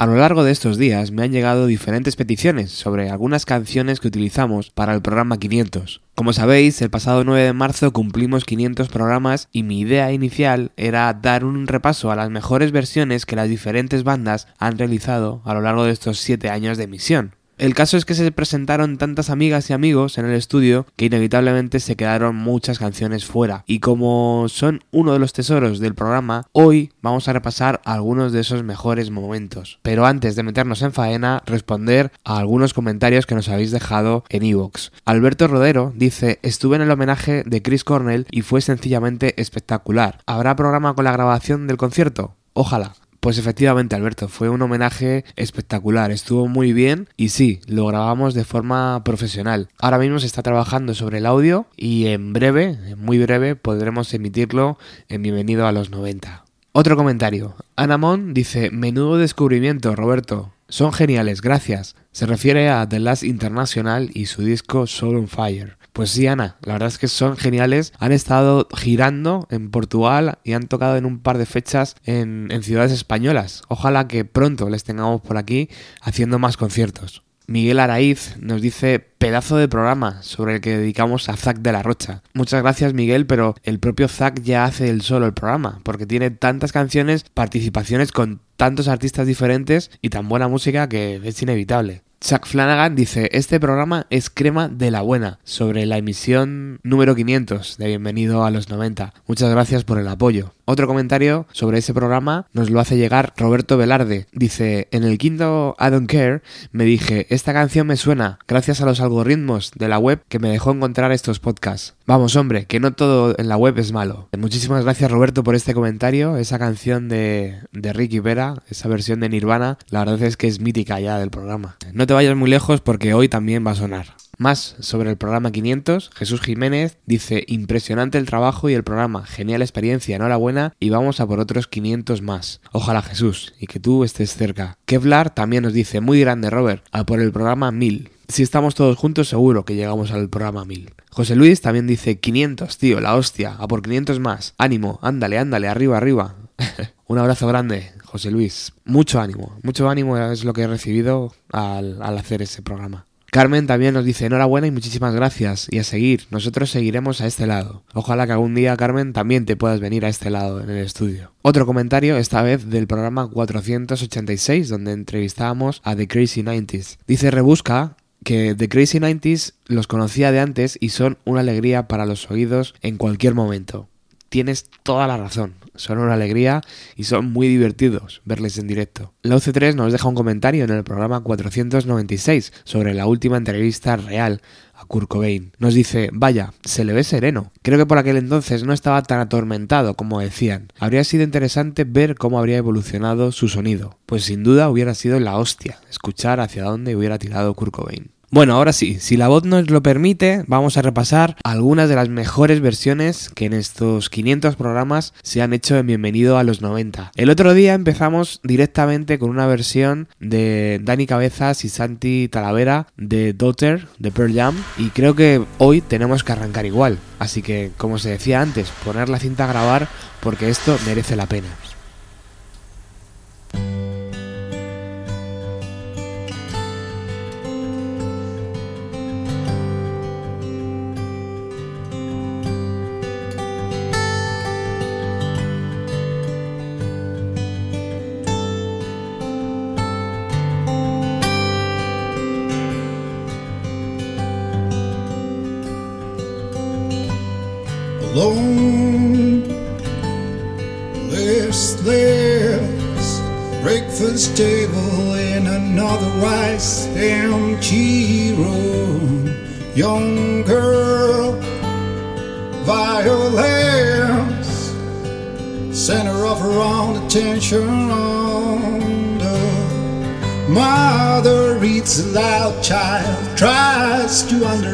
A lo largo de estos días me han llegado diferentes peticiones sobre algunas canciones que utilizamos para el programa 500. Como sabéis, el pasado 9 de marzo cumplimos 500 programas y mi idea inicial era dar un repaso a las mejores versiones que las diferentes bandas han realizado a lo largo de estos 7 años de emisión. El caso es que se presentaron tantas amigas y amigos en el estudio que inevitablemente se quedaron muchas canciones fuera. Y como son uno de los tesoros del programa, hoy vamos a repasar algunos de esos mejores momentos. Pero antes de meternos en faena, responder a algunos comentarios que nos habéis dejado en iVoox. Alberto Rodero dice, estuve en el homenaje de Chris Cornell y fue sencillamente espectacular. ¿Habrá programa con la grabación del concierto? Ojalá. Pues efectivamente, Alberto, fue un homenaje espectacular, estuvo muy bien y sí, lo grabamos de forma profesional. Ahora mismo se está trabajando sobre el audio y en breve, muy breve, podremos emitirlo en Bienvenido a los 90. Otro comentario. Anamon dice, menudo descubrimiento, Roberto. Son geniales, gracias. Se refiere a The Last International y su disco Soul on Fire. Pues sí, Ana, la verdad es que son geniales. Han estado girando en Portugal y han tocado en un par de fechas en, ciudades españolas. Ojalá que pronto les tengamos por aquí haciendo más conciertos. Miguel Araiz nos dice pedazo de programa sobre el que dedicamos a Zack de la Rocha. Muchas gracias Miguel, pero el propio Zack ya hace el solo el programa, porque tiene tantas canciones, participaciones con tantos artistas diferentes y tan buena música que es inevitable. Chuck Flanagan dice, este programa es crema de la buena, sobre la emisión número 500 de Bienvenido a los 90. Muchas gracias por el apoyo. Otro comentario sobre ese programa nos lo hace llegar Roberto Velarde. Dice, en el quinto I Don't Care me dije, esta canción me suena gracias a los algoritmos de la web que me dejó encontrar estos podcasts. Vamos hombre, que no todo en la web es malo. Muchísimas gracias Roberto por este comentario. Esa canción de, de Ricky Vera, esa versión de Nirvana, la verdad es que es mítica ya del programa. No te vayas muy lejos porque hoy también va a sonar. Más sobre el programa 500, Jesús Jiménez dice impresionante el trabajo y el programa, genial experiencia, enhorabuena y vamos a por otros 500 más. Ojalá Jesús y que tú estés cerca. Kevlar también nos dice muy grande Robert, a por el programa 1000. Si estamos todos juntos seguro que llegamos al programa 1000. José Luis también dice 500, tío, la hostia, a por 500 más. Ánimo, ándale, ándale, arriba, arriba. Un abrazo grande, José Luis. Mucho ánimo, mucho ánimo es lo que he recibido al, al hacer ese programa. Carmen también nos dice enhorabuena y muchísimas gracias y a seguir, nosotros seguiremos a este lado. Ojalá que algún día Carmen también te puedas venir a este lado en el estudio. Otro comentario, esta vez del programa 486 donde entrevistábamos a The Crazy 90s. Dice Rebusca que The Crazy 90s los conocía de antes y son una alegría para los oídos en cualquier momento. Tienes toda la razón son una alegría y son muy divertidos verles en directo. La UC3 nos deja un comentario en el programa 496 sobre la última entrevista real a Kurt Cobain. Nos dice, vaya, se le ve sereno. Creo que por aquel entonces no estaba tan atormentado como decían. Habría sido interesante ver cómo habría evolucionado su sonido. Pues sin duda hubiera sido la hostia escuchar hacia dónde hubiera tirado Kurt Cobain. Bueno, ahora sí, si la voz nos lo permite, vamos a repasar algunas de las mejores versiones que en estos 500 programas se han hecho en Bienvenido a los 90. El otro día empezamos directamente con una versión de Dani Cabezas y Santi Talavera de Daughter de Pearl Jam y creo que hoy tenemos que arrancar igual. Así que, como se decía antes, poner la cinta a grabar porque esto merece la pena.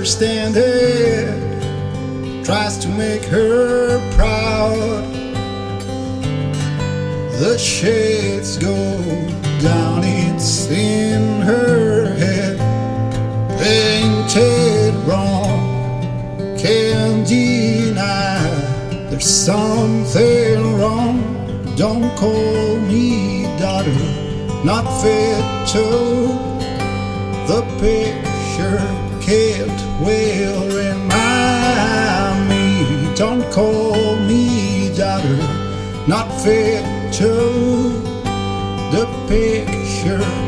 Understand it tries to make her proud. The shades go down, it's in her head, painted wrong. Can't deny there's something wrong. Don't call me daughter, not fit to the picture kept will remind me. Don't call me daughter, not fit to the picture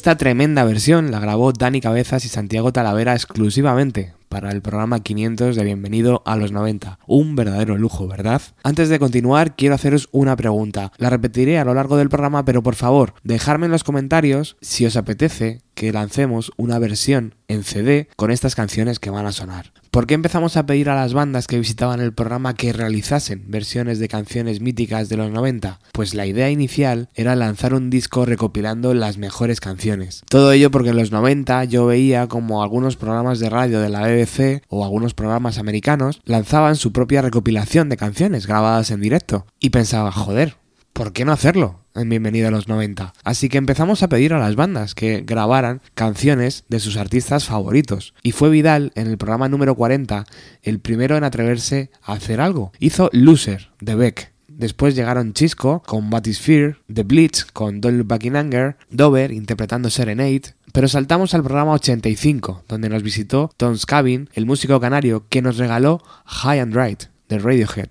Esta tremenda versión la grabó Dani Cabezas y Santiago Talavera exclusivamente para el programa 500 de Bienvenido a los 90. Un verdadero lujo, ¿verdad? Antes de continuar, quiero haceros una pregunta. La repetiré a lo largo del programa, pero por favor, dejadme en los comentarios si os apetece que lancemos una versión en CD con estas canciones que van a sonar. ¿Por qué empezamos a pedir a las bandas que visitaban el programa que realizasen versiones de canciones míticas de los 90? Pues la idea inicial era lanzar un disco recopilando las mejores canciones. Todo ello porque en los 90 yo veía como algunos programas de radio de la BBC o algunos programas americanos lanzaban su propia recopilación de canciones grabadas en directo. Y pensaba, joder, ¿por qué no hacerlo? En Bienvenido a los 90. Así que empezamos a pedir a las bandas que grabaran canciones de sus artistas favoritos. Y fue Vidal, en el programa número 40, el primero en atreverse a hacer algo. Hizo Loser, de Beck. Después llegaron Chisco con Batisphere, The Blitz con Don't Look Back in Anger, Dover interpretando Serenade, pero saltamos al programa 85, donde nos visitó Tom Scavin, el músico canario que nos regaló High and Right, de Radiohead.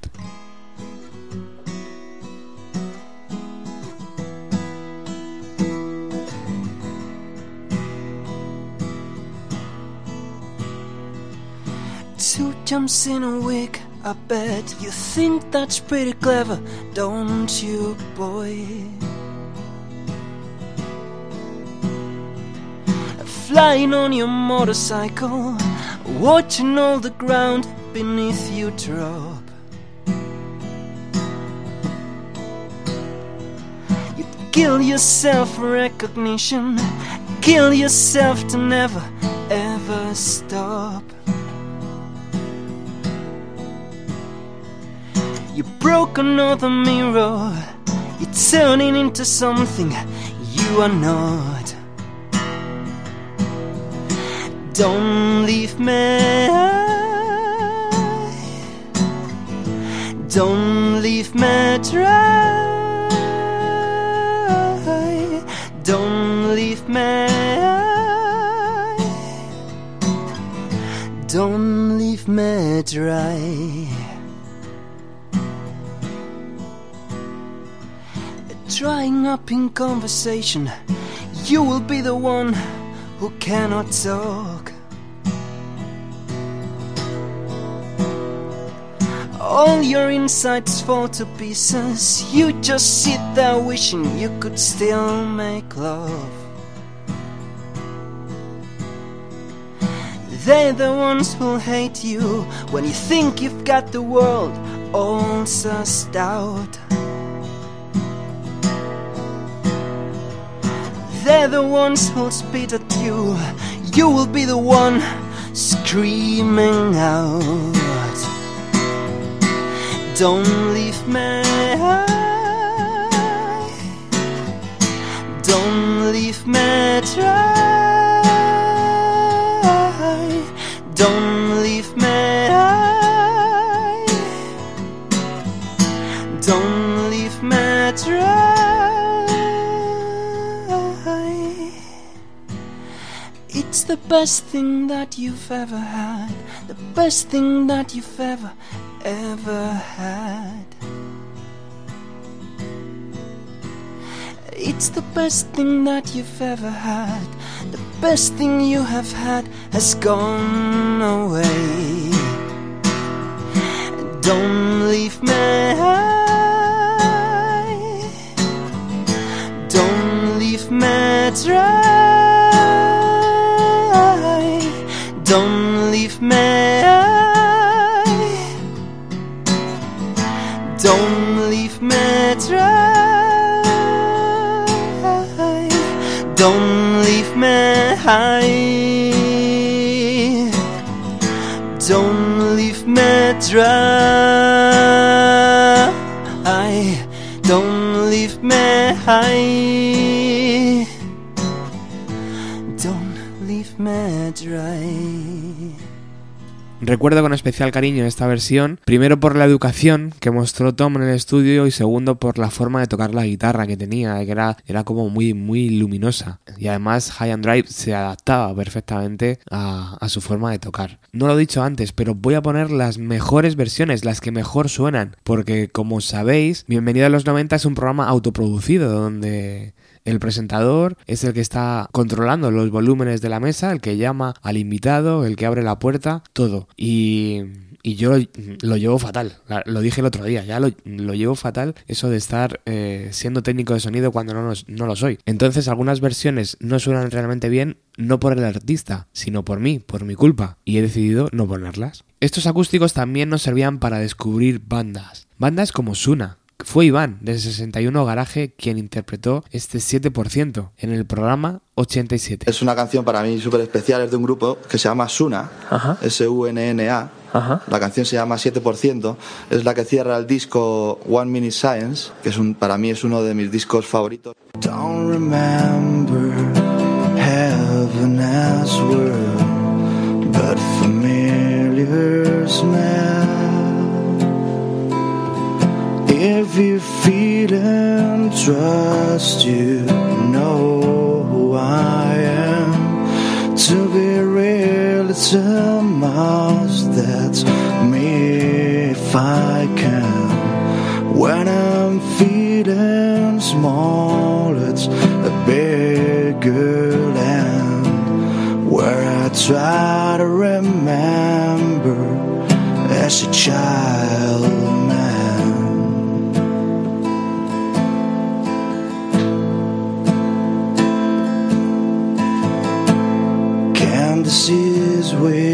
Jumps in a week, I bet you think that's pretty clever, don't you, boy? Flying on your motorcycle, watching all the ground beneath you drop. You kill yourself for recognition, kill yourself to never ever stop. You broke another mirror. You're turning into something you are not. Don't leave me. Don't leave me dry. Don't leave me. Don't leave me dry. Drying up in conversation. You will be the one who cannot talk. All your insights fall to pieces. You just sit there wishing you could still make love. They're the ones who'll hate you when you think you've got the world all sussed out. They're the ones who'll spit at you. You will be the one screaming out. Don't leave me. Don't leave me dry. The best thing that you've ever had. The best thing that you've ever, ever had. It's the best thing that you've ever had. The best thing you have had has gone away. Don't leave me. Don't leave me dry. Leave me. Don't leave me dry. Don't leave me high. Don't leave me dry. Recuerdo con especial cariño esta versión, primero por la educación que mostró Tom en el estudio y segundo por la forma de tocar la guitarra que tenía, que era, como muy, muy luminosa. Y además High and Drive se adaptaba perfectamente a, a su forma de tocar. No lo he dicho antes, pero voy a poner las mejores versiones, las que mejor suenan, porque como sabéis, Bienvenido a los 90 es un programa autoproducido donde el presentador es el que está controlando los volúmenes de la mesa, el que llama al invitado, el que abre la puerta, todo. Y, y yo lo llevo fatal. Lo dije el otro día, ya lo, lo llevo fatal eso de estar eh, siendo técnico de sonido cuando no, no lo soy. Entonces algunas versiones no suenan realmente bien, no por el artista, sino por mí, por mi culpa. Y he decidido no ponerlas. Estos acústicos también nos servían para descubrir bandas. Bandas como Suna, fue Iván, de 61 Garaje, quien interpretó este 7% en el programa 87. Es una canción para mí súper especial, es de un grupo que se llama Suna. S-U-N-N-A. Ajá. La canción se llama 7%, es la que cierra el disco One Minute Science, que es un, para mí es uno de mis discos favoritos. Don't remember heaven as world, but familiar smell. If you feel and trust, you know who I am. To be real, it's a must. That's me if I can. When I'm feeling small, it's a bigger land where I try to remember as a child is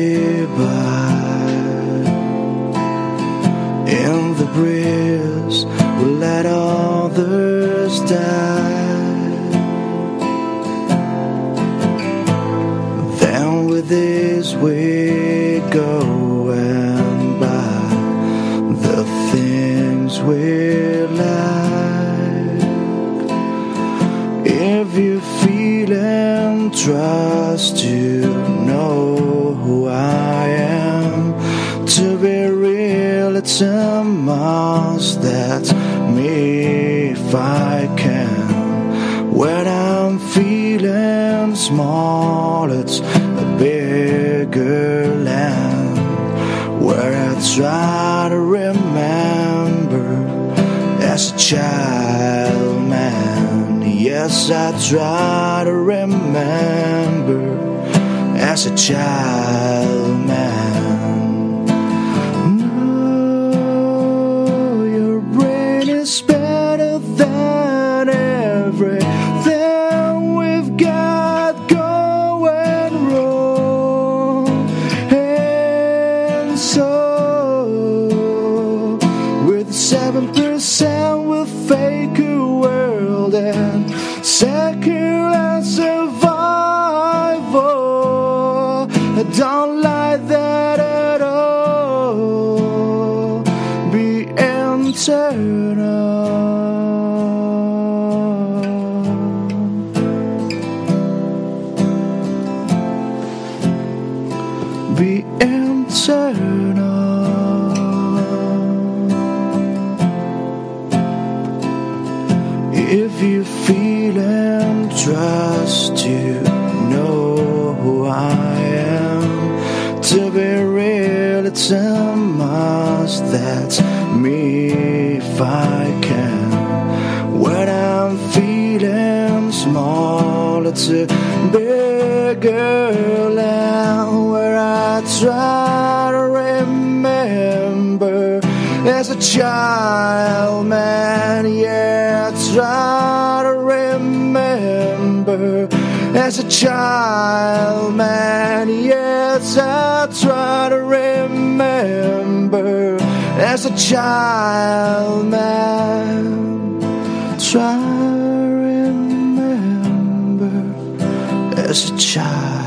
as a child,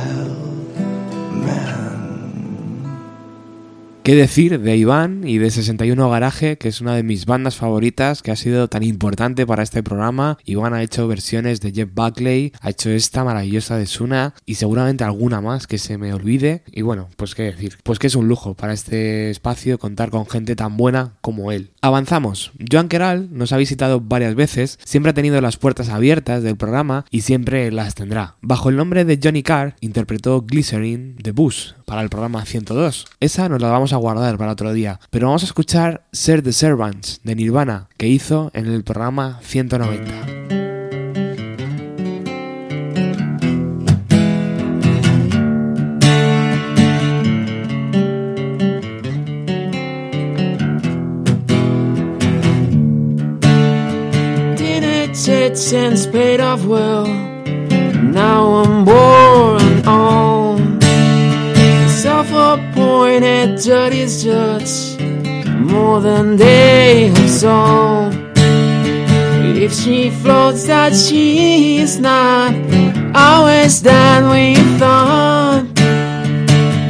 ¿Qué decir de Iván y de 61 Garaje, que es una de mis bandas favoritas, que ha sido tan importante para este programa? Iván ha hecho versiones de Jeff Buckley, ha hecho esta maravillosa de Suna y seguramente alguna más que se me olvide. Y bueno, pues qué decir, pues que es un lujo para este espacio contar con gente tan buena como él. Avanzamos. Joan Keral nos ha visitado varias veces, siempre ha tenido las puertas abiertas del programa y siempre las tendrá. Bajo el nombre de Johnny Carr, interpretó Glycerin de Bush para el programa 102. Esa nos la vamos a guardar para otro día, pero vamos a escuchar Ser the Servants de Nirvana que hizo en el programa 190. Tits and spade of well. Now I'm born on self-appointed dirty judge, more than they have sown. If she floats, that she is not always than we thought.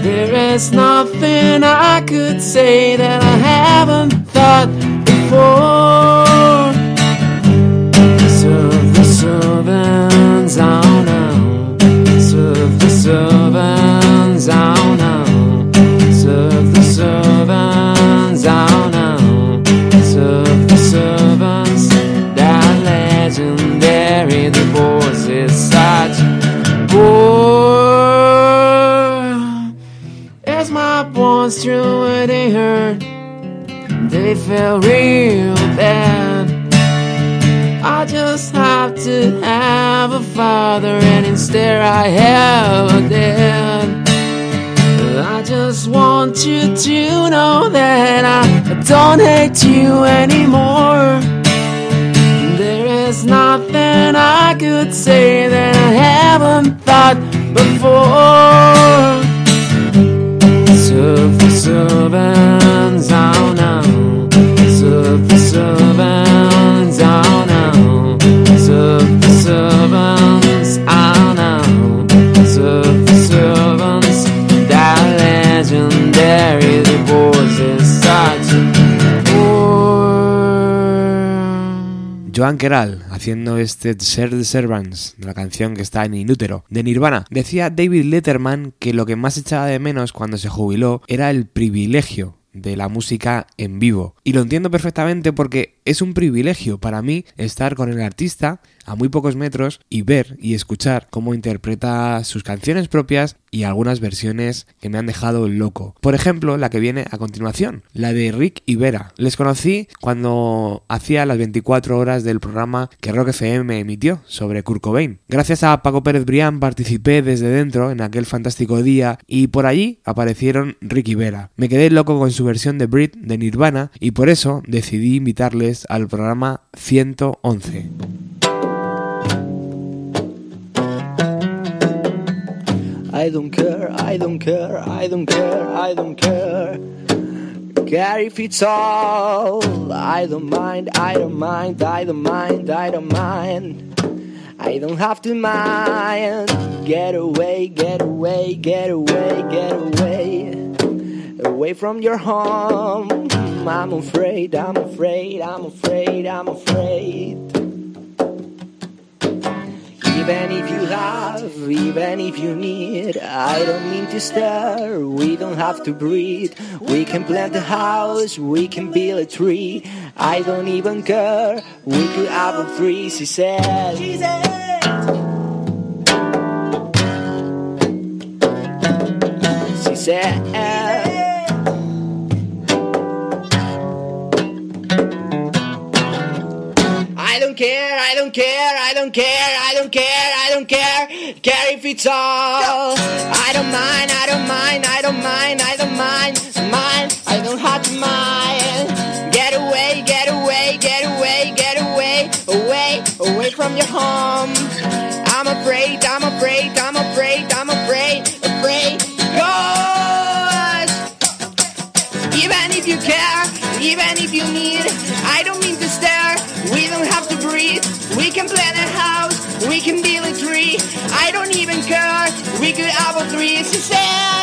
There is nothing I could say that I haven't thought before. Through where they heard. they feel real bad. I just have to have a father, and instead I have a dad. I just want you to know that I don't hate you anymore. There is nothing I could say that I haven't thought before. The servants, oh no. Serve the servants, oh. Serve the servants, Joan Keral haciendo este Ser the Servants, la canción que está en Inútero, de Nirvana. Decía David Letterman que lo que más echaba de menos cuando se jubiló era el privilegio de la música en vivo. Y lo entiendo perfectamente porque Es un privilegio para mí estar con el artista a muy pocos metros y ver y escuchar cómo interpreta sus canciones propias y algunas versiones que me han dejado loco. Por ejemplo, la que viene a continuación, la de Rick y Vera. Les conocí cuando hacía las 24 horas del programa que Rock FM emitió sobre Kurt Cobain. Gracias a Paco Pérez Brián participé desde dentro en aquel fantástico día y por allí aparecieron Rick y Vera. Me quedé loco con su versión de Brit de Nirvana y por eso decidí invitarles al programa 111. I don't care, I don't care, I don't care, I don't care. Care if it's all. I don't mind, I don't mind, I don't mind, I don't mind. I don't have to mind. Get away, get away, get away, get away. Away from your home. I'm afraid, I'm afraid, I'm afraid, I'm afraid. Even if you have, even if you need, I don't mean to stare. We don't have to breathe. We can plant a house, we can build a tree. I don't even care. We could have a three, she said. She said. Care, I don't care, I don't care, I don't care, I don't care, care if it's all. I don't mind, I don't mind, I don't mind, I don't mind, mind, I don't have to mind. Get away, get away, get away, get away, away, away from your home. I'm afraid, I'm afraid, I'm afraid, I'm afraid. Can plant a house. We can build a tree. I don't even care. We could have a three. She said.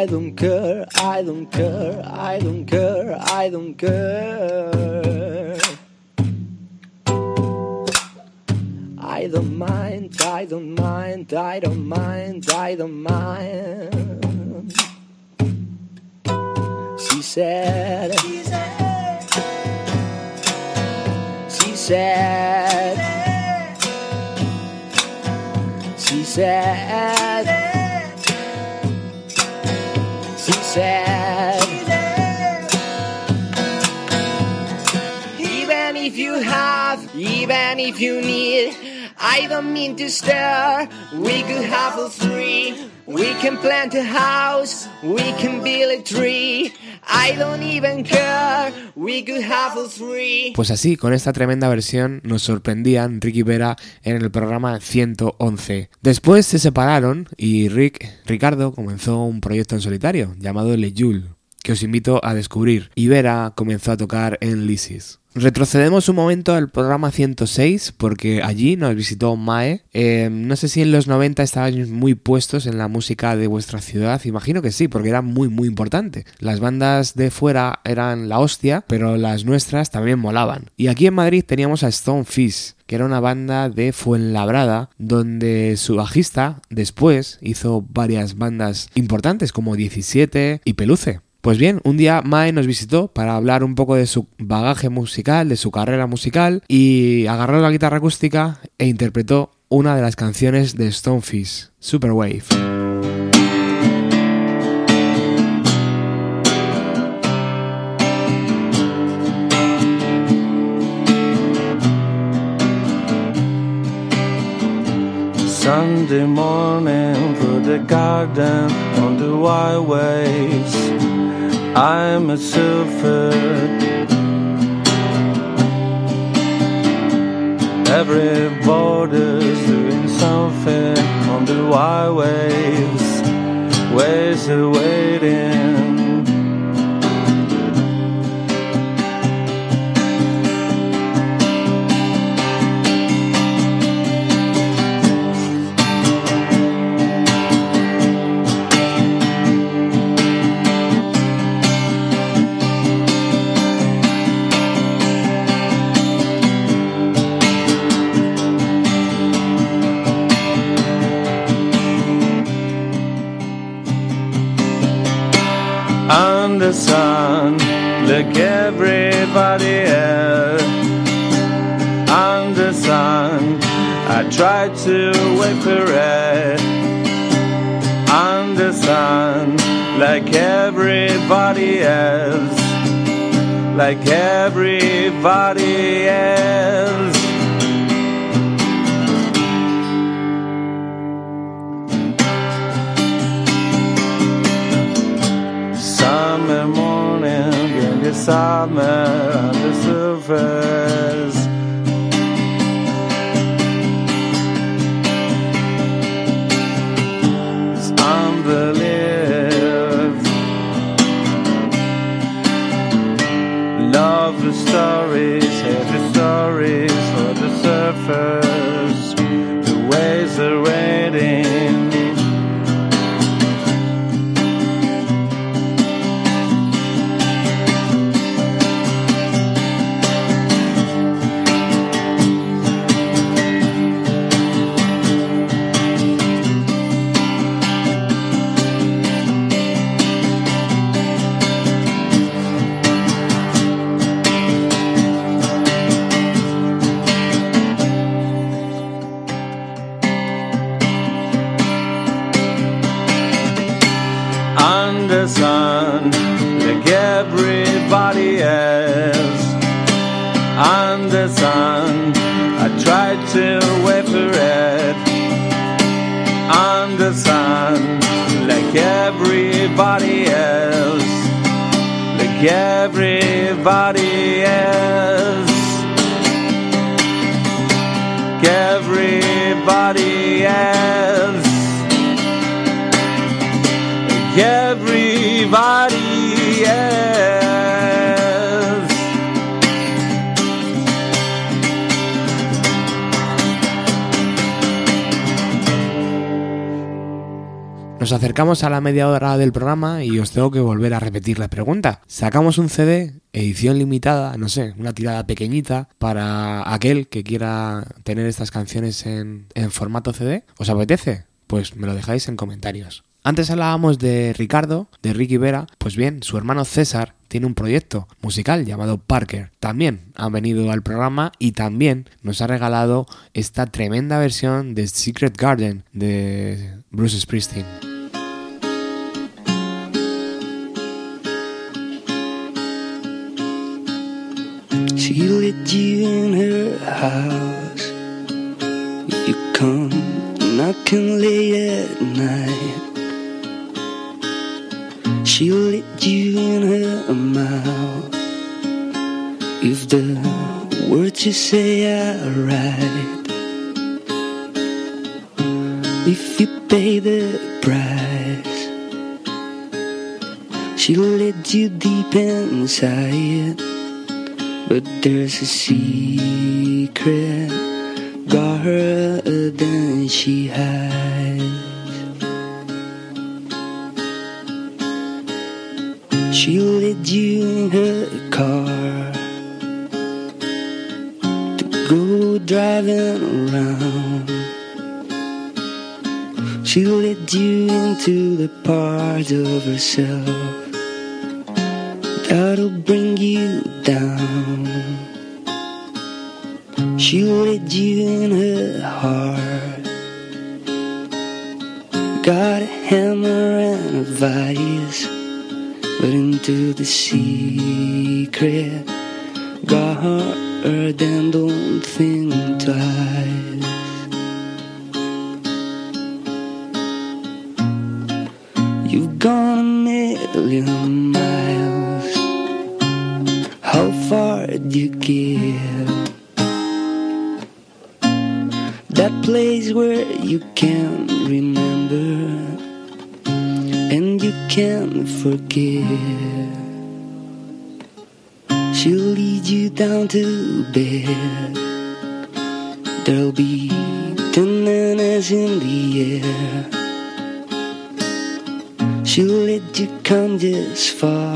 I don't care, I don't care, I don't care, I don't care. I don't mind, I don't mind, I don't mind, I don't mind. She said, she said, she said, she said. Said, Even if you have, even if you need, I don't mean to stare. We could have a three. We can plant a house. We can build a tree. I don't even care. We could have a. Pues así, con esta tremenda versión, nos sorprendían Rick y Vera en el programa 111. Después se separaron y Rick, Ricardo, comenzó un proyecto en solitario llamado Le Jule, que os invito a descubrir. Y Vera comenzó a tocar en Lysis. Retrocedemos un momento al programa 106 porque allí nos visitó Mae. Eh, no sé si en los 90 estaban muy puestos en la música de vuestra ciudad. Imagino que sí, porque era muy muy importante. Las bandas de fuera eran la hostia, pero las nuestras también molaban. Y aquí en Madrid teníamos a Stonefish, que era una banda de Fuenlabrada, donde su bajista después hizo varias bandas importantes como 17 y Peluce. Pues bien, un día Mae nos visitó para hablar un poco de su bagaje musical, de su carrera musical, y agarró la guitarra acústica e interpretó una de las canciones de Stonefish, Superwave. Sunday morning through the garden on the white waves. I'm a surfer. Every border's doing something on the white waves. Waves are waiting. The sun like everybody else. On the sun, I tried to wait for it. On the sun, like everybody else. Like everybody else. Summer on the surface. Everybody else. On the sun, I tried to wait for it. On the sun, like everybody else, like everybody else. Everybody else everybody Nos acercamos a la media hora del programa y os tengo que volver a repetir la pregunta. Sacamos un CD, edición limitada, no sé, una tirada pequeñita para aquel que quiera tener estas canciones en, en formato CD. ¿Os apetece? Pues me lo dejáis en comentarios. Antes hablábamos de Ricardo, de Ricky Vera, pues bien, su hermano César tiene un proyecto musical llamado Parker. También ha venido al programa y también nos ha regalado esta tremenda versión de Secret Garden de Bruce Springsteen. She let you in her house. You come knocking late at night, she'll let you in her mouth. If the words you say are right, if you pay the price, she'll let you deep inside. But there's a secret garden she hides. She'll lead you in her car to go driving around. She'll lead you into the part of herself that'll bring you down. Vice, but into the secret garden, don't think bed. There'll be tenderness in the air. She'll let you come this far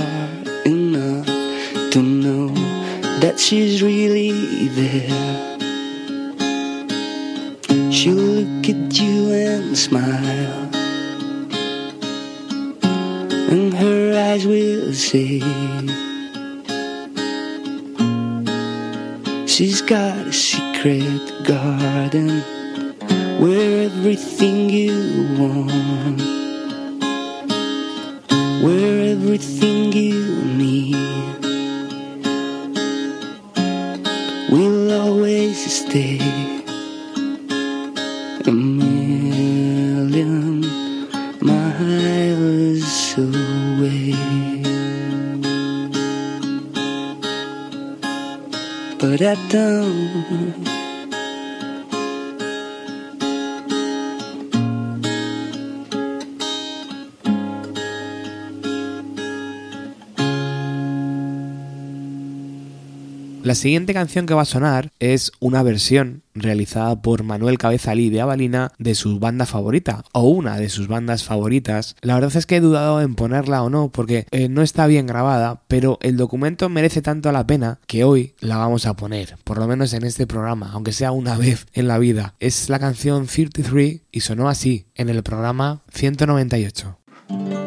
La siguiente canción que va a sonar es una versión realizada por Manuel Cabezalí de Avalina de su banda favorita o una de sus bandas favoritas. La verdad es que he dudado en ponerla o no porque eh, no está bien grabada, pero el documento merece tanto la pena que hoy la vamos a poner, por lo menos en este programa, aunque sea una vez en la vida. Es la canción 33 y sonó así en el programa 198.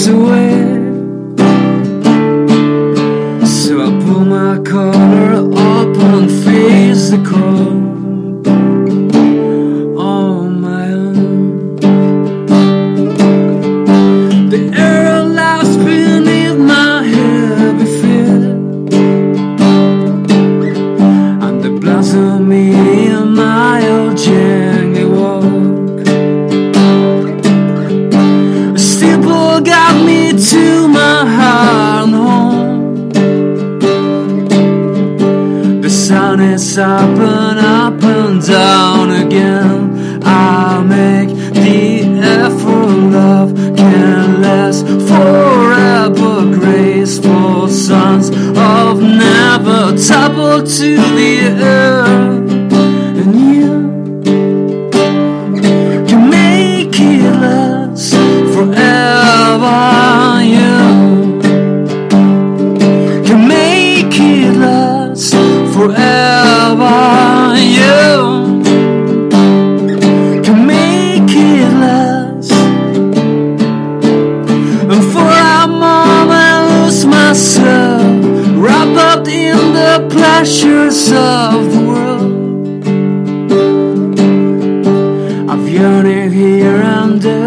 So away. treasures of the world. I've yearned here and there.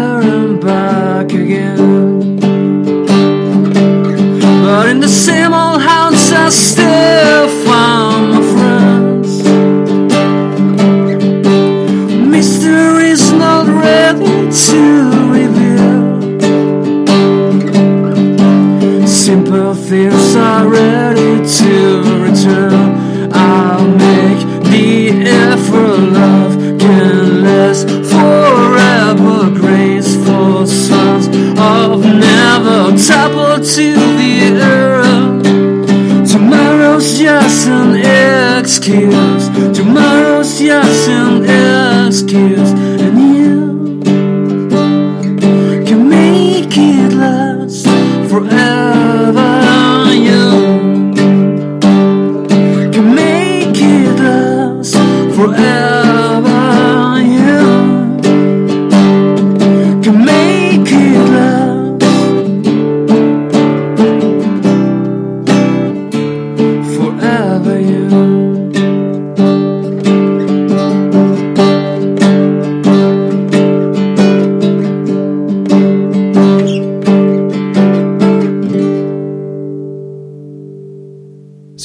excuse. Tomorrow's yes and excuse.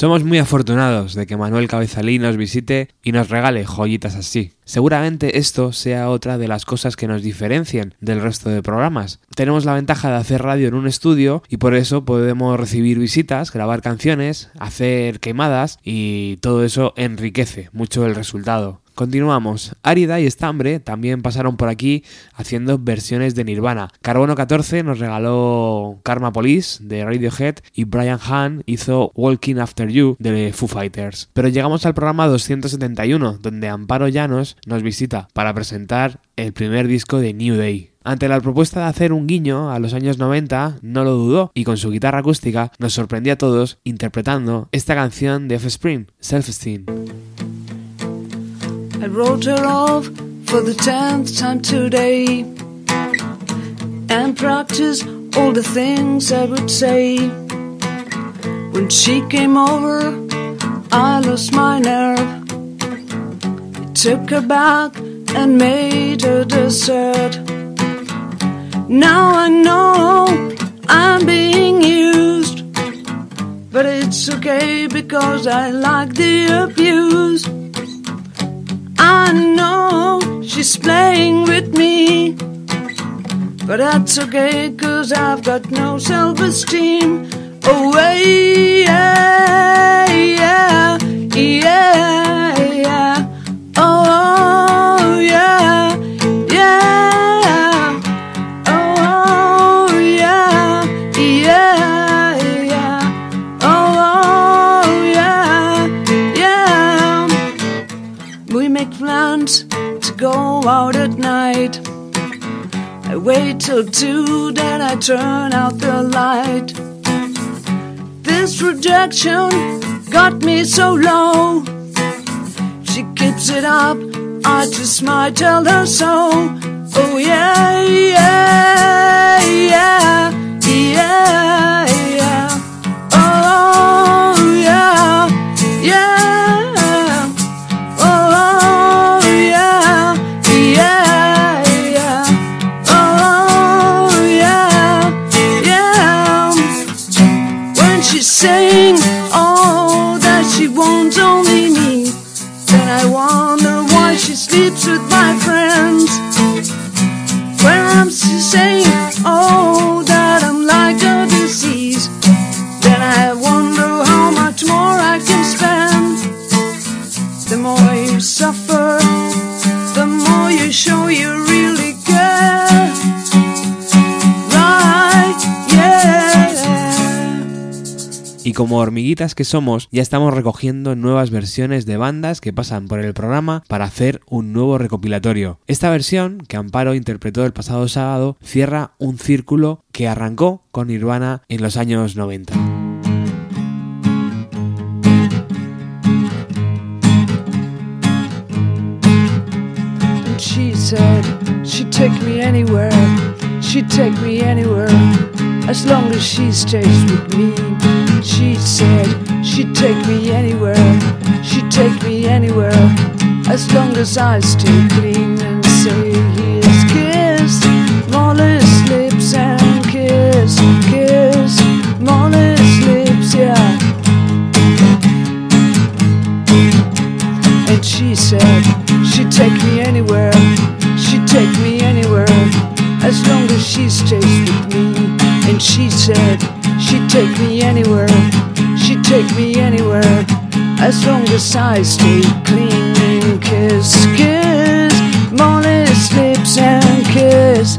Somos muy afortunados de que Manuel Cabezalí nos visite y nos regale joyitas así. Seguramente esto sea otra de las cosas que nos diferencian del resto de programas. Tenemos la ventaja de hacer radio en un estudio y por eso podemos recibir visitas, grabar canciones, hacer quemadas y todo eso enriquece mucho el resultado. Continuamos. Árida y Estambre también pasaron por aquí haciendo versiones de Nirvana. Carbono 14 nos regaló Karma Police de Radiohead y Brian Hahn hizo Walking After You de Foo Fighters. Pero llegamos al programa 271, donde Amparo Llanos nos visita para presentar el primer disco de New Day. Ante la propuesta de hacer un guiño a los años 90, no lo dudó y con su guitarra acústica nos sorprendió a todos interpretando esta canción de Offspring, Self Esteem. I wrote her off for the tenth time today and practiced all the things I would say. When she came over, I lost my nerve. It took her back and made her dessert. Now I know I'm being used, but it's okay because I like the abuse. I know she's playing with me, but that's okay cause I've got no self esteem. Oh, yeah, yeah, yeah, yeah. Go out at night. I wait till two, then I turn out the light. This rejection got me so low. She keeps it up, I just might tell her so. Oh, yeah, yeah, yeah, yeah, yeah. Oh, yeah, yeah. Y como hormiguitas que somos, ya estamos recogiendo nuevas versiones de bandas que pasan por el programa para hacer un nuevo recopilatorio. Esta versión, que Amparo interpretó el pasado sábado, cierra un círculo que arrancó con Nirvana en los años 90. Said she'd take me anywhere, she'd take me anywhere, as long as she stays with me. She said she'd take me anywhere, she'd take me anywhere, as long as I stay clean and say here's kiss, Molly's lips and kiss, And she said she'd take me anywhere, she'd take me anywhere, as long as she stays with me. And she said she'd take me anywhere, she'd take me anywhere, as long as I stay clean and kiss, kiss, Molly's lips and kiss,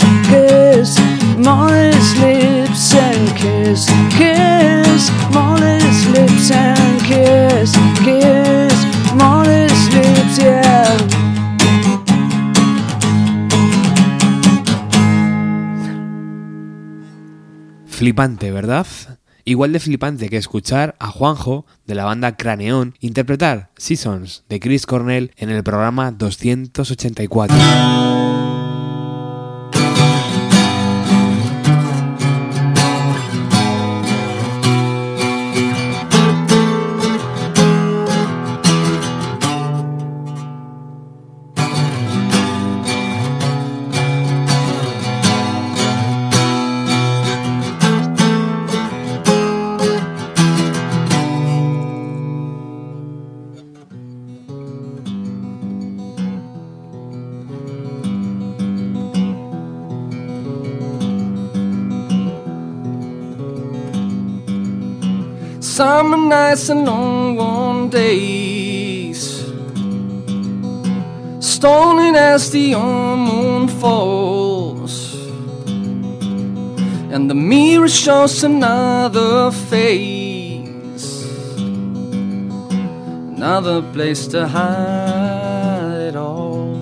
Flipante, ¿verdad? Igual de flipante que escuchar a Juanjo de la banda Craneón interpretar Seasons de Chris Cornell en el programa 284. As the moon falls. And the mirror shows another face. Another place to hide it all.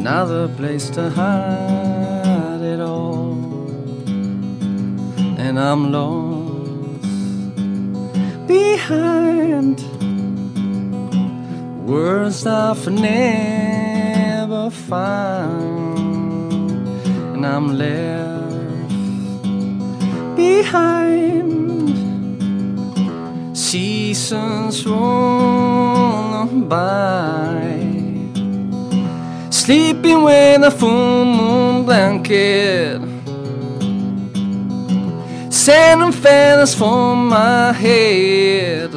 Another place to hide it all and I'm lost behind words I've never found, and I'm left behind seasons roll by. Sleeping with a full moon blanket sand and feathers for my head.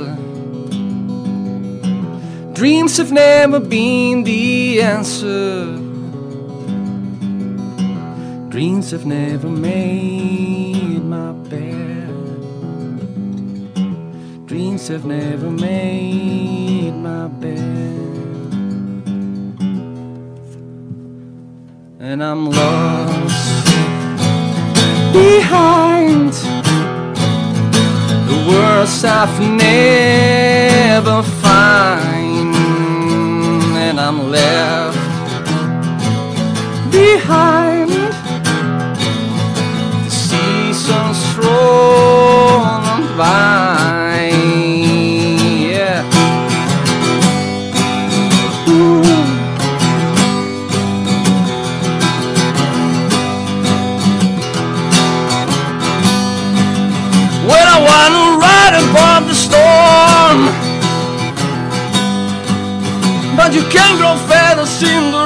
Dreams have never been the answer. Dreams have never made my bed. Dreams have never made my bed. And I'm lost behind the words I've never I'm left. Behind rádio quem oferecendo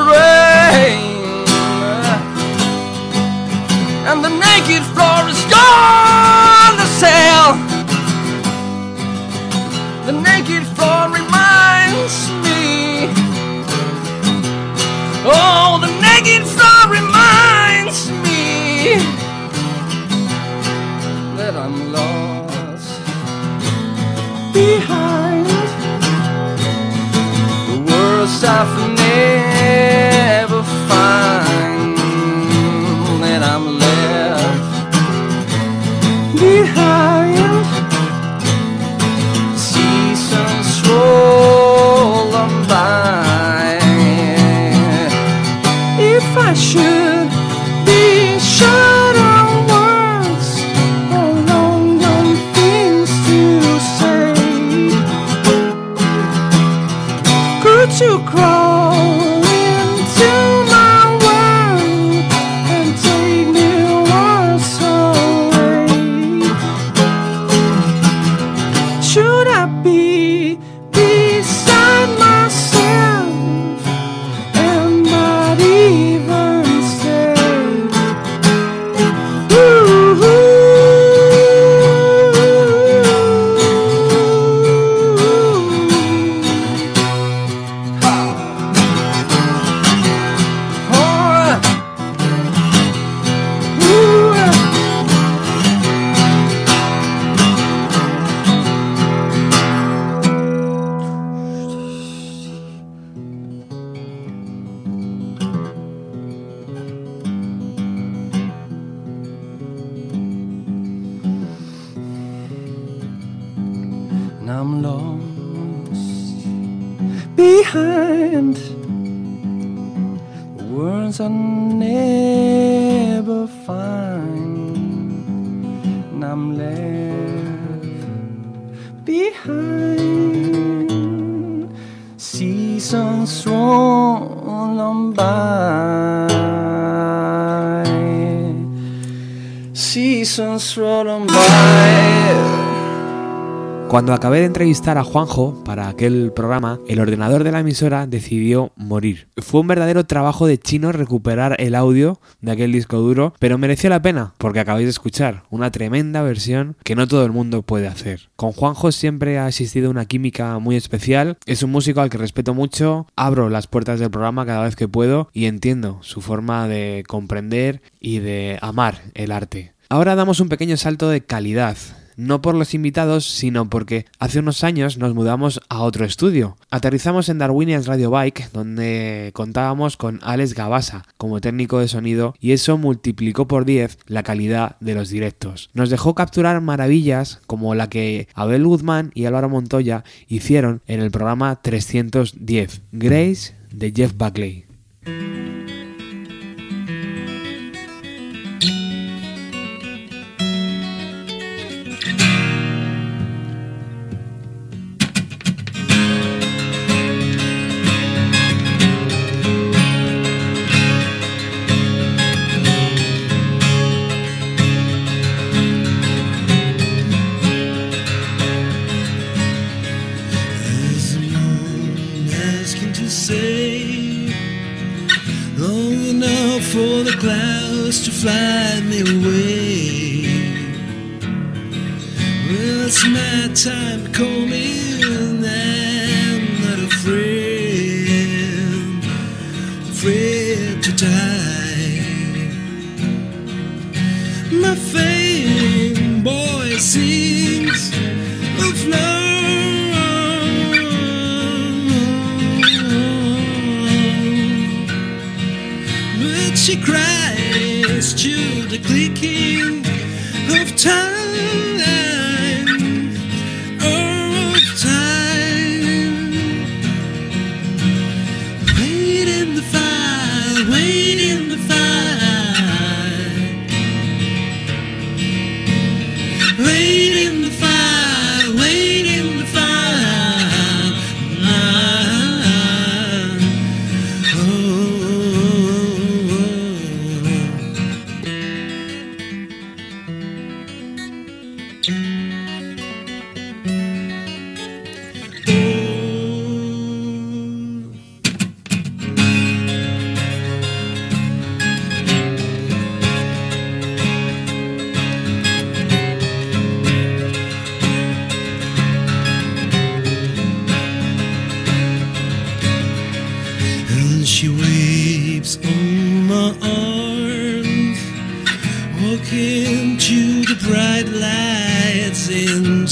I've Cuando acabé de entrevistar a Juanjo para aquel programa, el ordenador de la emisora decidió morir. Fue un verdadero trabajo de chino recuperar el audio de aquel disco duro, pero mereció la pena, porque acabáis de escuchar una tremenda versión que no todo el mundo puede hacer. Con Juanjo siempre ha existido una química muy especial, es un músico al que respeto mucho, abro las puertas del programa cada vez que puedo y entiendo su forma de comprender y de amar el arte. Ahora damos un pequeño salto de calidad. No por los invitados, sino porque hace unos años nos mudamos a otro estudio. Aterrizamos en Darwinians Radio Bike, donde contábamos con Alex Gabasa como técnico de sonido y eso multiplicó por 10 la calidad de los directos. Nos dejó capturar maravillas como la que Abel Guzmán y Álvaro Montoya hicieron en el programa 310, Grace de Jeff Buckley. To fly me away. Well, it's my time to call me, and I'm not afraid, afraid to die. My fame boy sings of love. She cries clicking of time.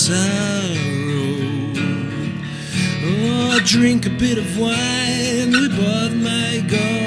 Sorrow. Oh, I drink a bit of wine we bought my God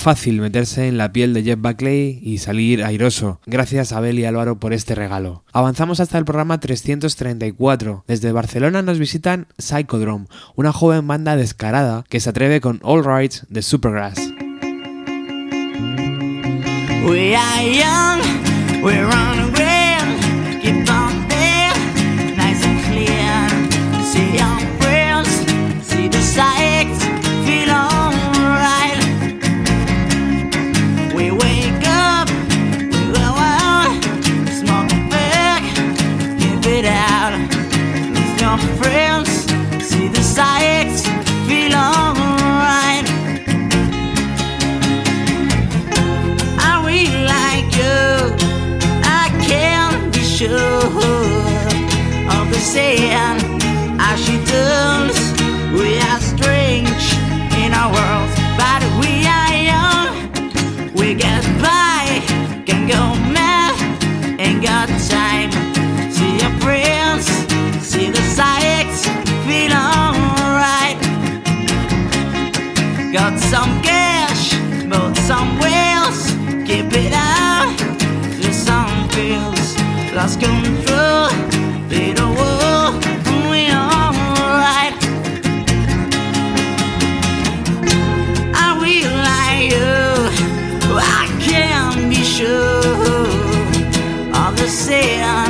Fácil meterse en la piel de Jeff Buckley y salir airoso. Gracias a Abel y Álvaro por este regalo. Avanzamos hasta el programa 334. Desde Barcelona nos visitan Psychodrome, una joven banda descarada que se atreve con All Rights de Supergrass. Friends, see the sights, feel alright. I really like you. I can't be sure of the sand as she does. Got some cash, bought some wheels, keep it out. Do some pills, lost control, little war, we alright. I will lie you, I can't be sure of the sin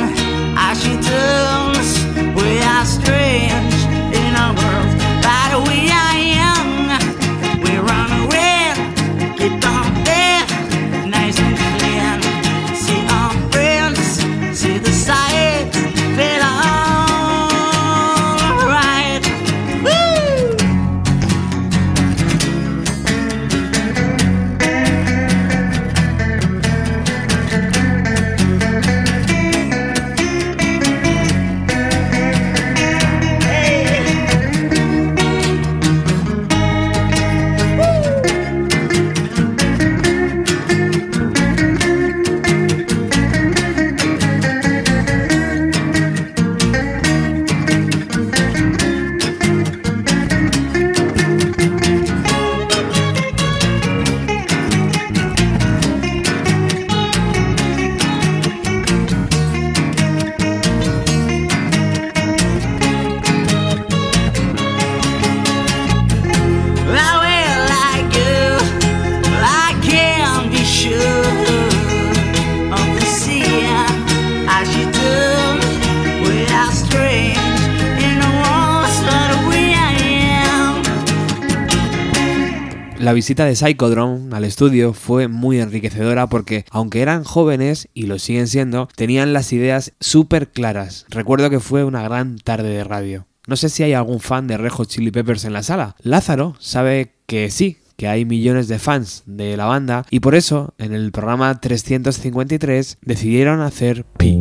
La visita de Psychodrome al estudio fue muy enriquecedora porque, aunque eran jóvenes y lo siguen siendo, tenían las ideas súper claras. Recuerdo que fue una gran tarde de radio. No sé si hay algún fan de Red Hot Chili Peppers en la sala. Lázaro sabe que sí, que hay millones de fans de la banda y por eso en el programa 353 decidieron hacer Pi.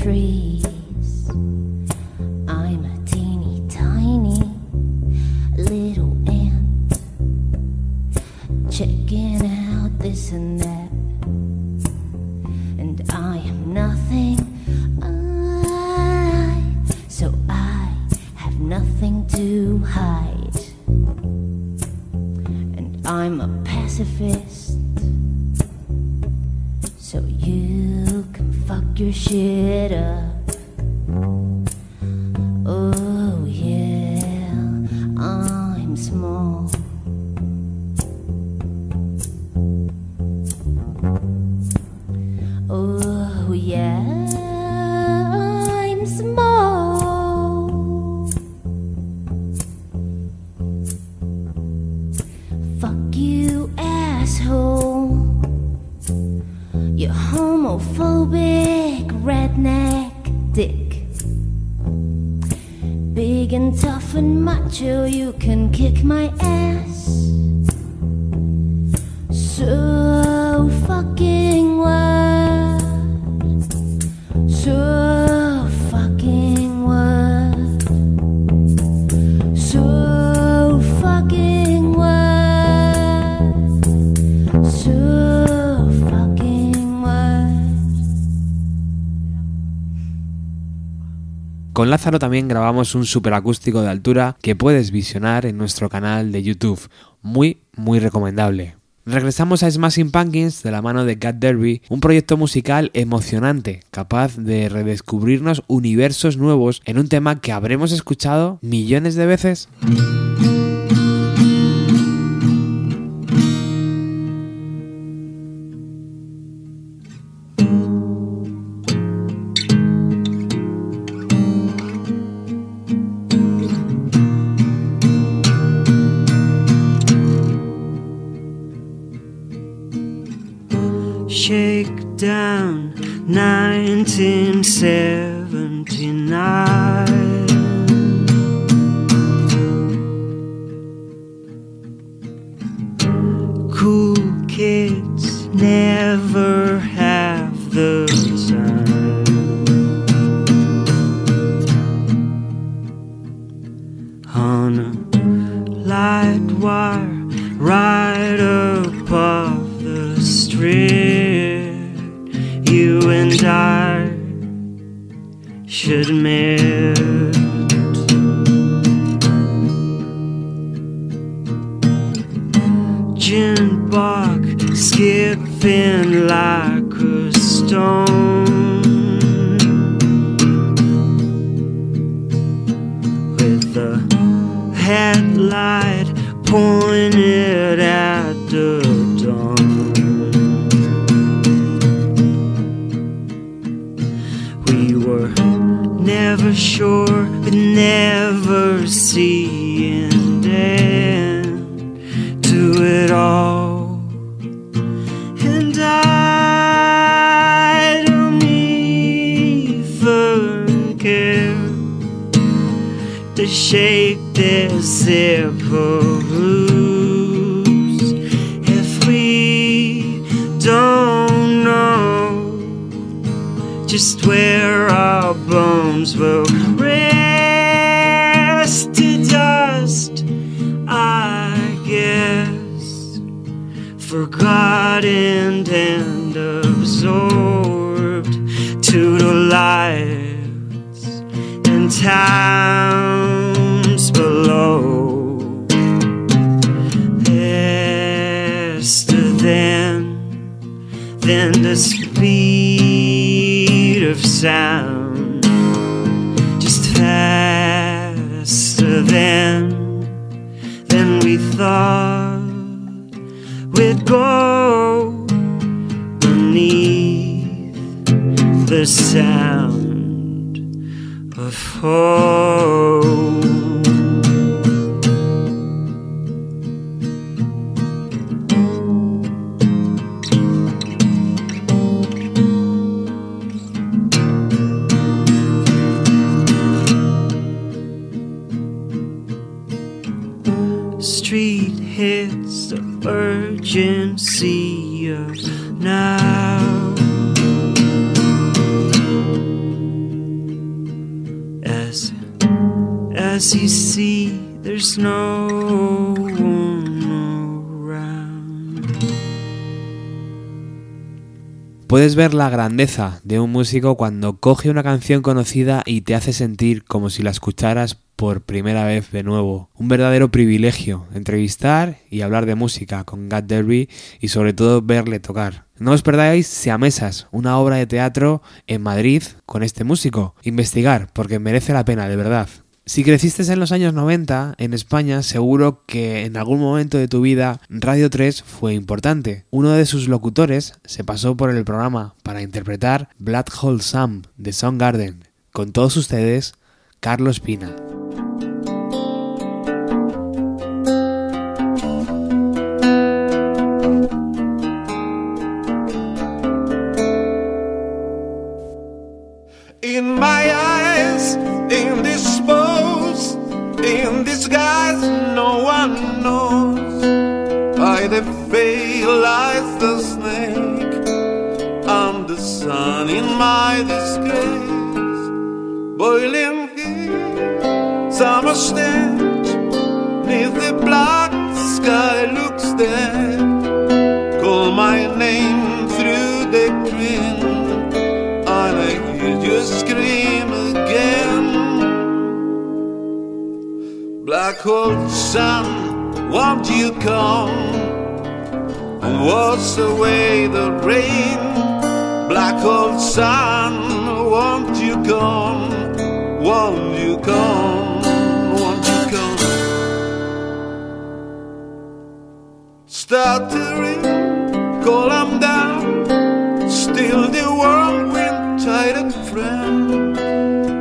Trees. I'm a teeny tiny little ant. Checking out this and that. And I am nothing. So I have nothing to hide. And I'm a pacifist. Your shit up. Dick. Big and tough and macho, you can kick my ass. So fucking what? Con Lázaro también grabamos un superacústico de altura que puedes visionar en nuestro canal de YouTube. Muy, muy recomendable. Regresamos a Smashing Pumpkins de la mano de Cat Derby, un proyecto musical emocionante, capaz de redescubrirnos universos nuevos en un tema que habremos escuchado millones de veces. Shakedown 1979 Faster than, the speed of sound, just faster than, than we thought we'd go beneath the sound of home. Urgency you now. As as you see, there's no Puedes ver la grandeza de un músico cuando coge una canción conocida y te hace sentir como si la escucharas por primera vez de nuevo. Un verdadero privilegio entrevistar y hablar de música con Gat Derby y sobre todo verle tocar. No os perdáis Siamesas, una obra de teatro en Madrid con este músico. Investigar, porque merece la pena, de verdad. Si creciste en los años 90 en España, seguro que en algún momento de tu vida Radio 3 fue importante. Uno de sus locutores se pasó por el programa para interpretar Black Hole Sam de Soundgarden. Con todos ustedes, Carlos Pina. My disgrace. Boiling heat, summer stench. Neath the black sky looks dead. Call my name through the green and I hear you scream again. Black hole sun, won't you come and wash away the rain? Black hole sun, won't you come? Won't you come? Won't you come? Start call 'em down. Still the whirlwind tide and friend.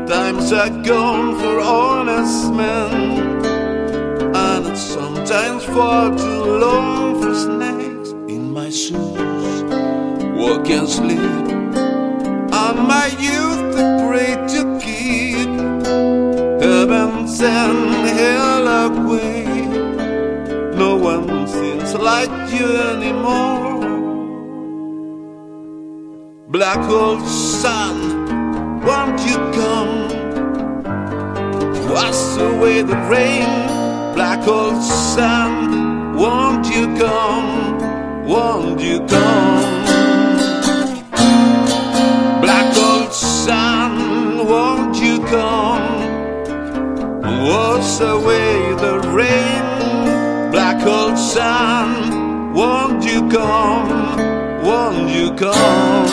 Times are gone for honest men, and it's sometimes far too long for snakes in my shoes. And sleep, On my youth afraid to keep. Heaven send hell away. No one seems like you anymore. Black hole sun, won't you come? Wash away the rain. Black hole sun, won't you come? Won't you come? Come? Wash away the rain. Black hole sun, won't you come? Won't you come?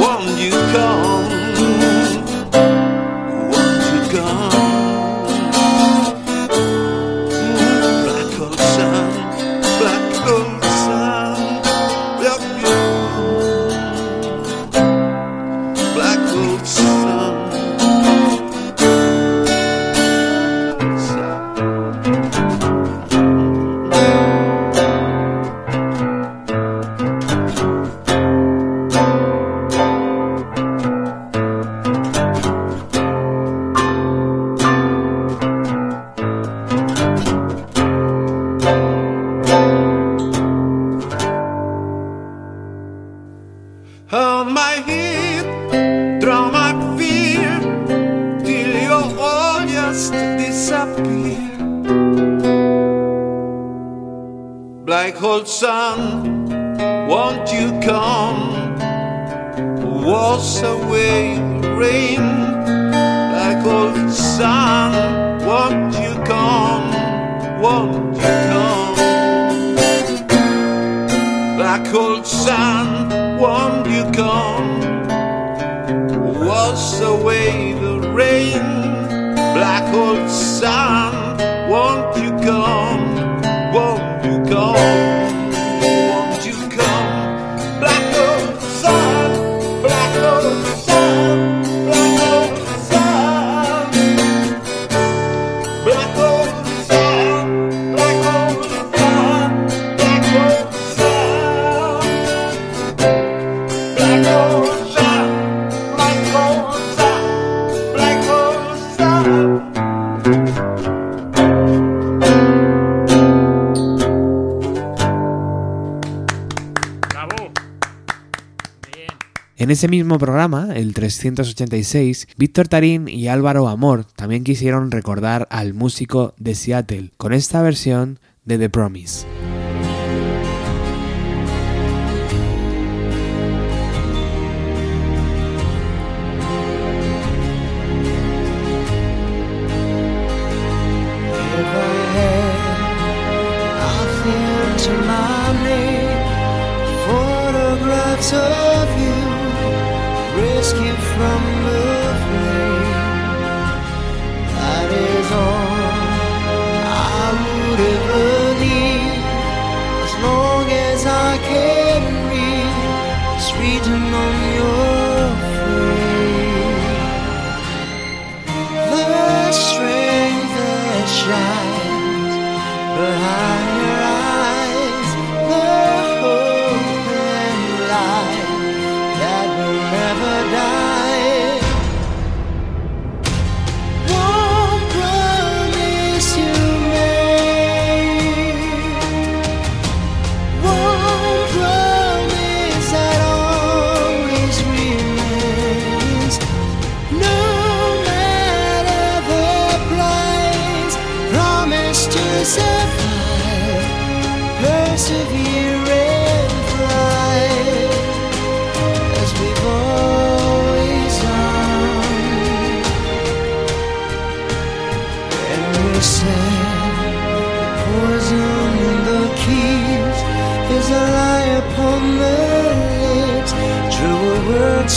Won't you come? En ese mismo programa, el 386, Víctor Tarín y Álvaro Amor también quisieron recordar al músico de Seattle con esta versión de The Promise. Shines behind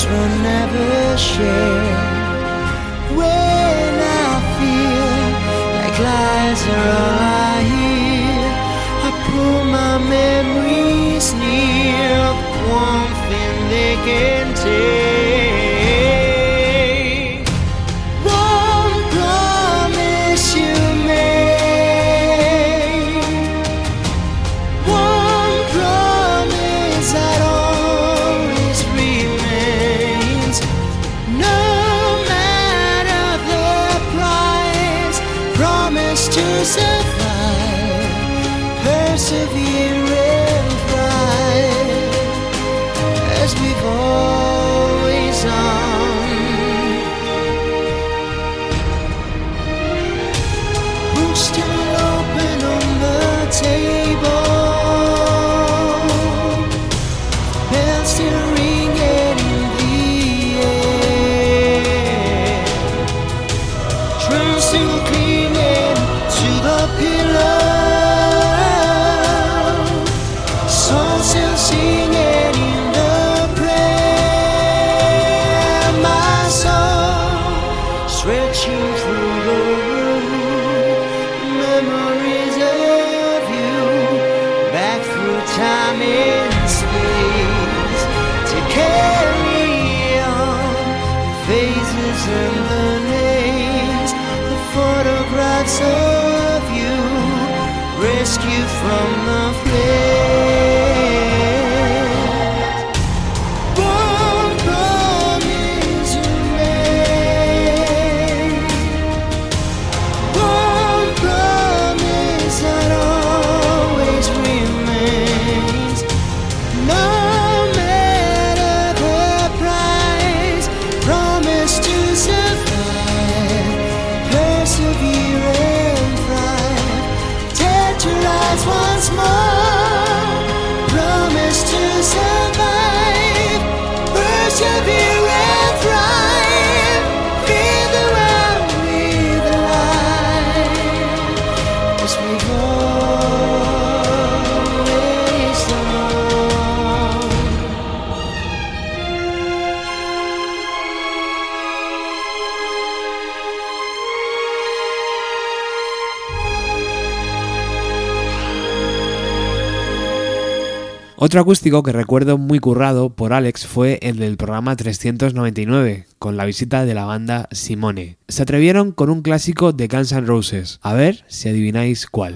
will never share. Otro acústico que recuerdo muy currado por Alex fue el del programa 399, con la visita de la banda Simone. Se atrevieron con un clásico de Guns N' Roses. A ver si adivináis cuál.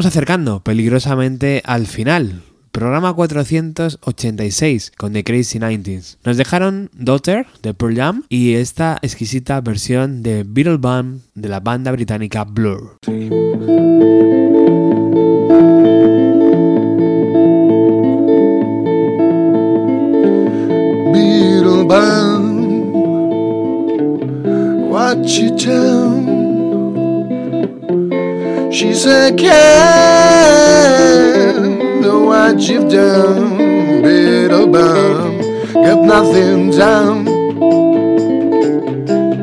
Nos vamos acercando peligrosamente al final. Programa 486 con The Crazy 90s. Nos dejaron Daughter de Pearl Jam y esta exquisita versión de Beatle Bum de la banda británica Blur. She said, Can't know what you've done, Beetlebum, got nothing down.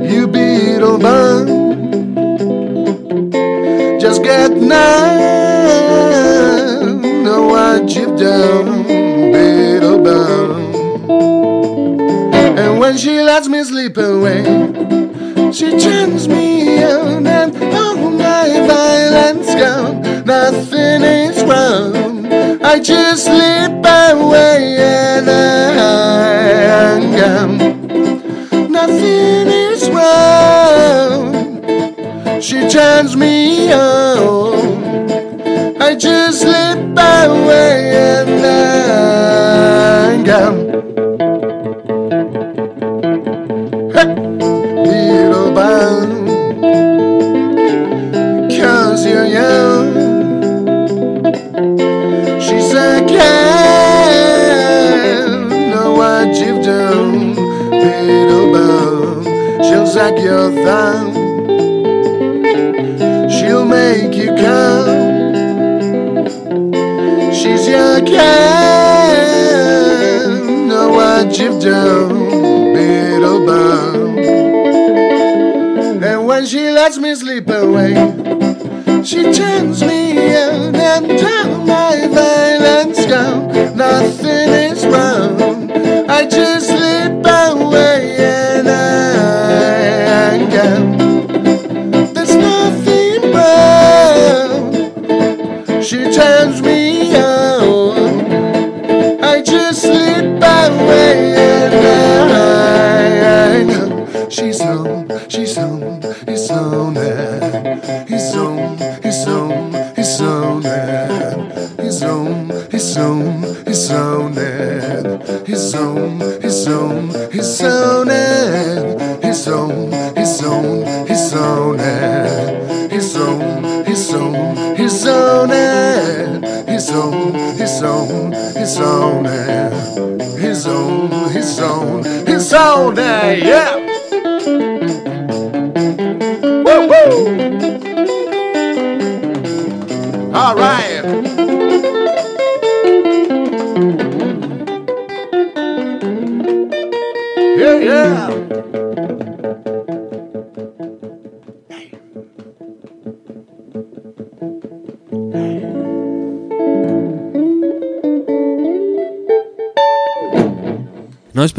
You Beetlebum, just get none. Know what you've done, Beetlebum. And when she lets me sleep away, she turns me gone. Nothing is wrong. I just slip away and I'm gone. Nothing is wrong. She turns me on. You've Little bound and when she lets me slip away, she turns me on and down my violence down. Nothing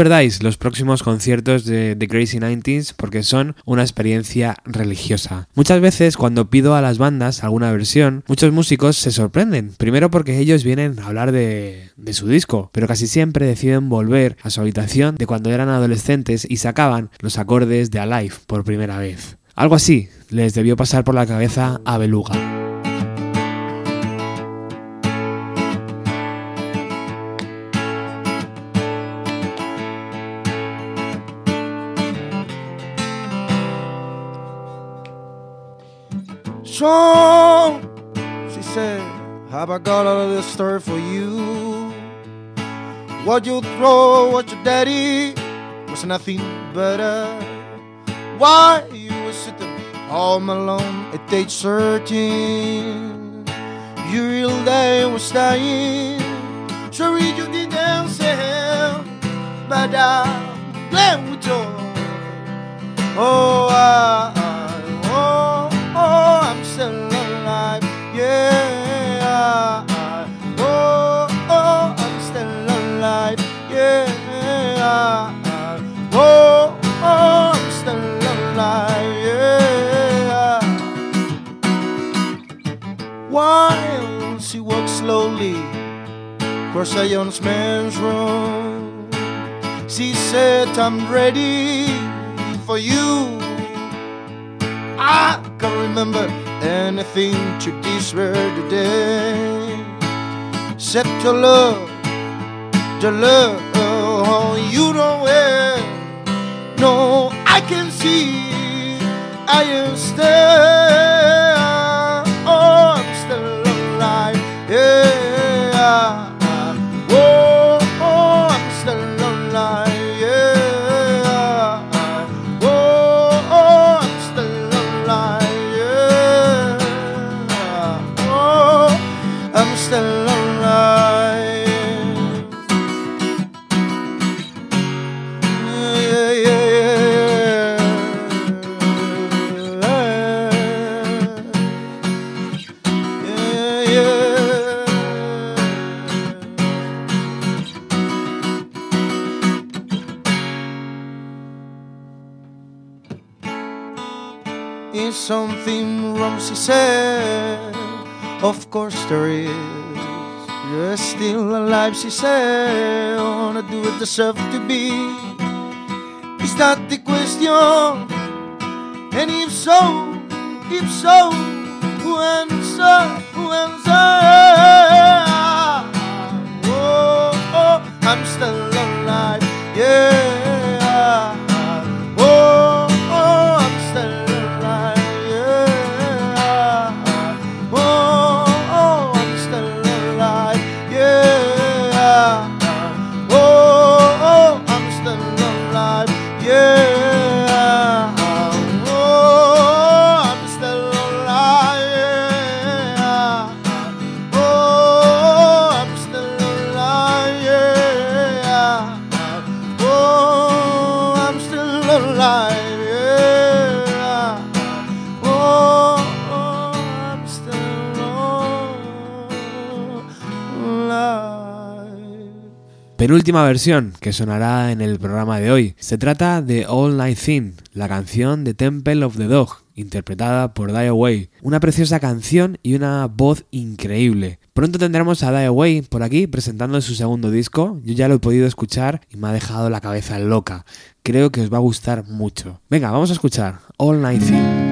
perdáis los próximos conciertos de The Crazy 90s porque son una experiencia religiosa. Muchas veces cuando pido a las bandas alguna versión, muchos músicos se sorprenden. Primero porque ellos vienen a hablar de, de su disco, pero casi siempre deciden volver a su habitación de cuando eran adolescentes y sacaban los acordes de Alive por primera vez. Algo así les debió pasar por la cabeza a Beluga. Strong, she said, Have I got all of this story for you? What you throw, what your daddy was nothing better. Why you were sitting home alone at age 13? Your real day was dying. Sure, you didn't say, but I'm glad with you. Oh, I, I, oh, still alive. Yeah. Oh, oh, I'm still alive. Yeah. Oh, oh, I'm still alive. Yeah. While she walked slowly across a young man's room, she said, I'm ready for you. I can remember anything to this world today. Set to love, the love Oh, you know where. No, I can see I still, said. Of course there is. You're still alive, she said. Wanna do it deserve to be? Is that the question? And if so, if so, who answer? Who answer? Oh, oh, oh I'm still alive, yeah. Penúltima versión que sonará en el programa de hoy. Se trata de All Night Thing, la canción de Temple of the Dog, interpretada por Die Away. Una preciosa canción y una voz increíble. Pronto tendremos a Die Away por aquí presentando su segundo disco. Yo ya lo he podido escuchar y me ha dejado la cabeza loca. Creo que os va a gustar mucho. Venga, vamos a escuchar All Night Thing.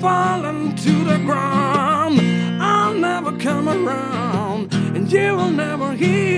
Falling to the ground, I'll never come around, and you will never hear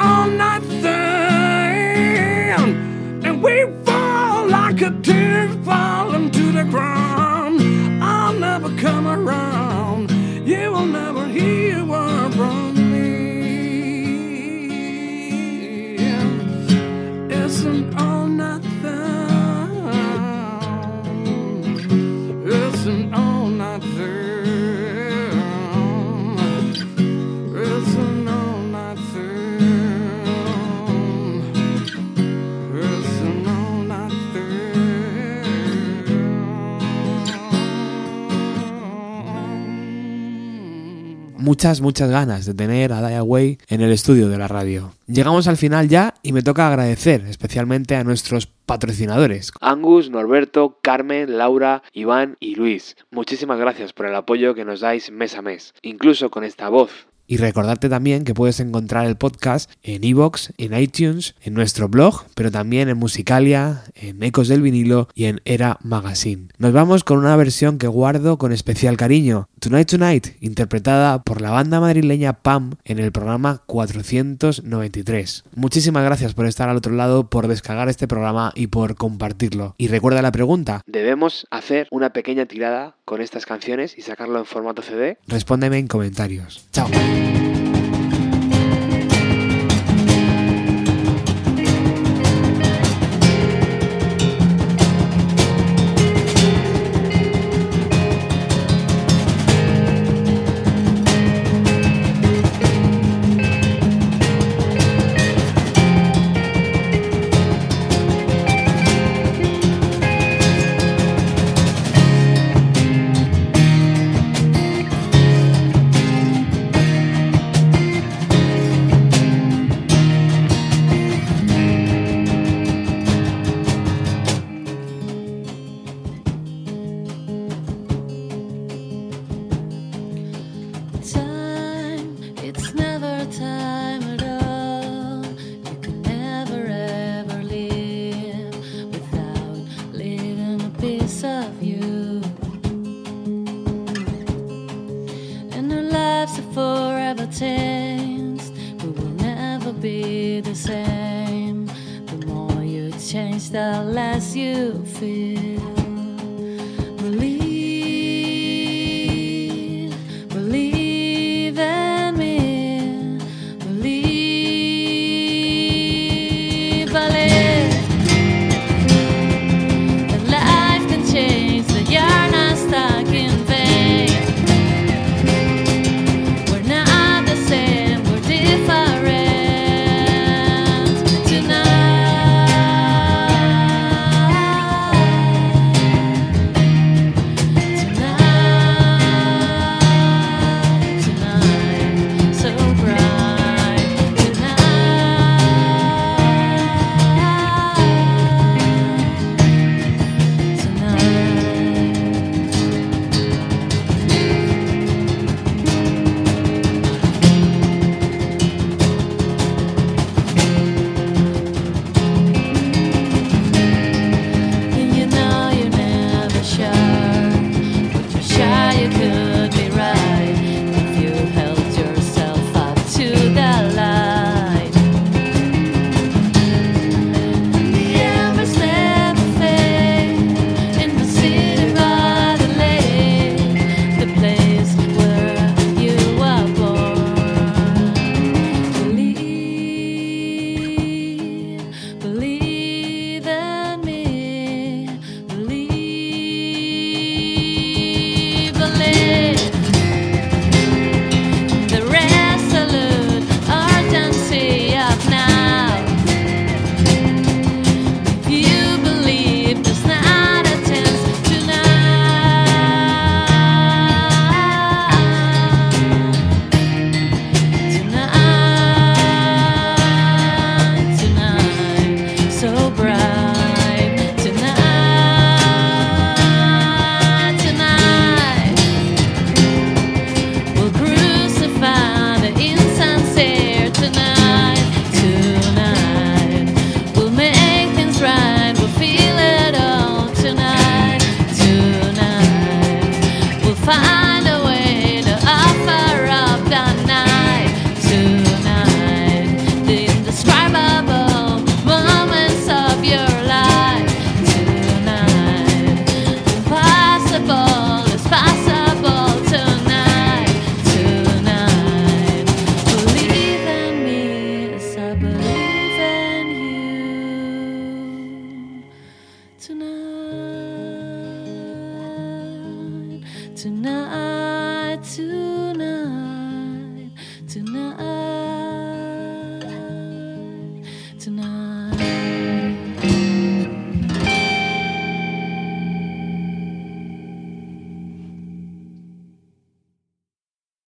all night muchas, muchas ganas de tener a Die Away en el estudio de la radio. Llegamos al final ya y me toca agradecer especialmente a nuestros patrocinadores. Angus, Norberto, Carmen, Laura, Iván y Luis. Muchísimas gracias por el apoyo que nos dais mes a mes, incluso con esta voz y recordarte también que puedes encontrar el podcast en iVoox, en iTunes, en nuestro blog, pero también en Musicalia, en Ecos del Vinilo y en Era Magazine. Nos vamos con una versión que guardo con especial cariño, Tonight Tonight, interpretada por la banda madrileña PAM en el programa 493. Muchísimas gracias por estar al otro lado, por descargar este programa y por compartirlo. Y recuerda la pregunta, ¿debemos hacer una pequeña tirada con estas canciones y sacarlo en formato CD? Respóndeme en comentarios. Chao. Time,